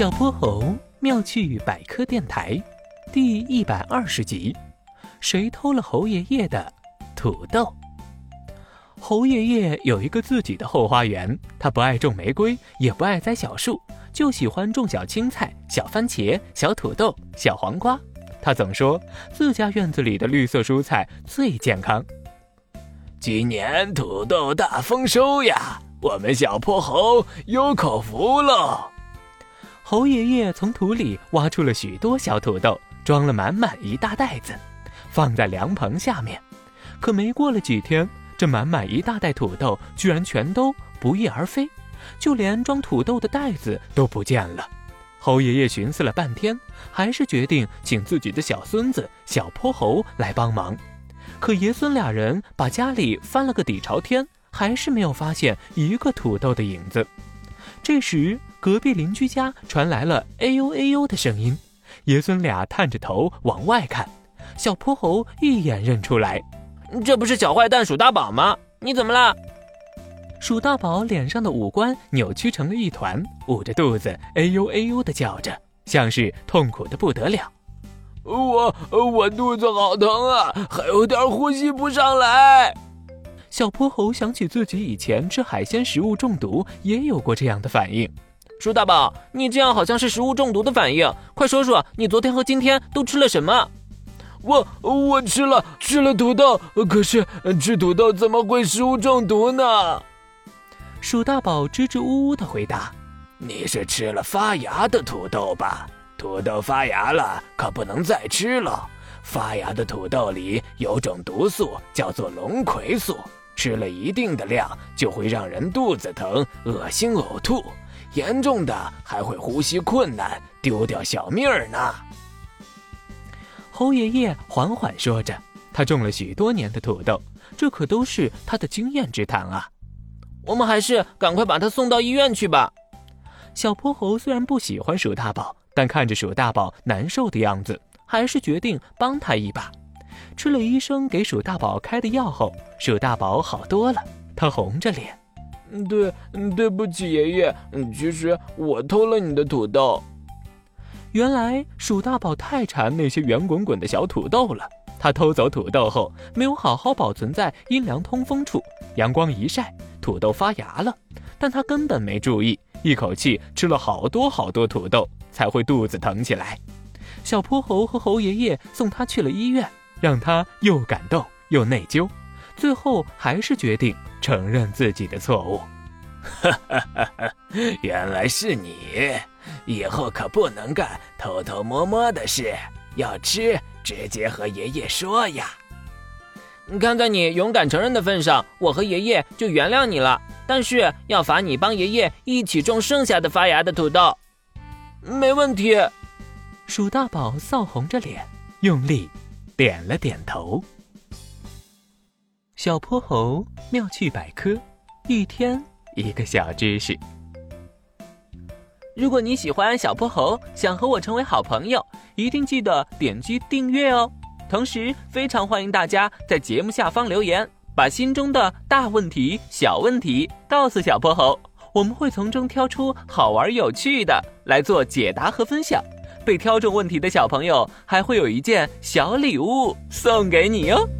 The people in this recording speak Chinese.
小泼猴妙趣百科电台第一百二十集：谁偷了猴爷爷的土豆？猴爷爷有一个自己的后花园，他不爱种玫瑰，也不爱栽小树，就喜欢种小青菜、小番茄、小土豆、小黄瓜。他总说自家院子里的绿色蔬菜最健康。今年土豆大丰收呀，我们小泼猴有口福喽！猴爷爷从土里挖出了许多小土豆，装了满满一大袋子，放在凉棚下面。可没过了几天，这满满一大袋土豆居然全都不翼而飞，就连装土豆的袋子都不见了。猴爷爷寻思了半天，还是决定请自己的小孙子小泼猴来帮忙。可爷孙俩人把家里翻了个底朝天，还是没有发现一个土豆的影子。这时，隔壁邻居家传来了“哎呦哎呦”的声音，爷孙俩探着头往外看，小泼猴一眼认出来。这不是小坏蛋鼠大宝吗？你怎么了？鼠大宝脸上的五官扭曲成了一团，捂着肚子，哎呦哎呦的叫着，像是痛苦的不得了。我我肚子好疼啊，还有点呼吸不上来。小泼猴想起自己以前吃海鲜食物中毒，也有过这样的反应。鼠大宝，你这样好像是食物中毒的反应，快说说你昨天和今天都吃了什么？我我吃了吃了土豆，可是吃土豆怎么会食物中毒呢？鼠大宝支支吾吾的回答：“你是吃了发芽的土豆吧？土豆发芽了，可不能再吃了。发芽的土豆里有种毒素，叫做龙葵素，吃了一定的量就会让人肚子疼、恶心、呕吐，严重的还会呼吸困难，丢掉小命儿呢。”猴爷爷缓缓说着：“他种了许多年的土豆，这可都是他的经验之谈啊。我们还是赶快把他送到医院去吧。”小泼猴虽然不喜欢鼠大宝，但看着鼠大宝难受的样子，还是决定帮他一把。吃了医生给鼠大宝开的药后，鼠大宝好多了。他红着脸：“对，对不起，爷爷。其实我偷了你的土豆。”原来鼠大宝太馋那些圆滚滚的小土豆了。他偷走土豆后，没有好好保存在阴凉通风处，阳光一晒，土豆发芽了。但他根本没注意，一口气吃了好多好多土豆，才会肚子疼起来。小泼猴和猴爷爷送他去了医院，让他又感动又内疚，最后还是决定承认自己的错误。哈哈哈哈原来是你。以后可不能干偷偷摸摸的事，要吃直接和爷爷说呀。看在你勇敢承认的份上，我和爷爷就原谅你了。但是要罚你帮爷爷一起种剩下的发芽的土豆。没问题。鼠大宝臊红着脸，用力点了点头。小泼猴妙趣百科，一天一个小知识。如果你喜欢小泼猴，想和我成为好朋友，一定记得点击订阅哦。同时，非常欢迎大家在节目下方留言，把心中的大问题、小问题告诉小泼猴，我们会从中挑出好玩有趣的来做解答和分享。被挑中问题的小朋友还会有一件小礼物送给你哟。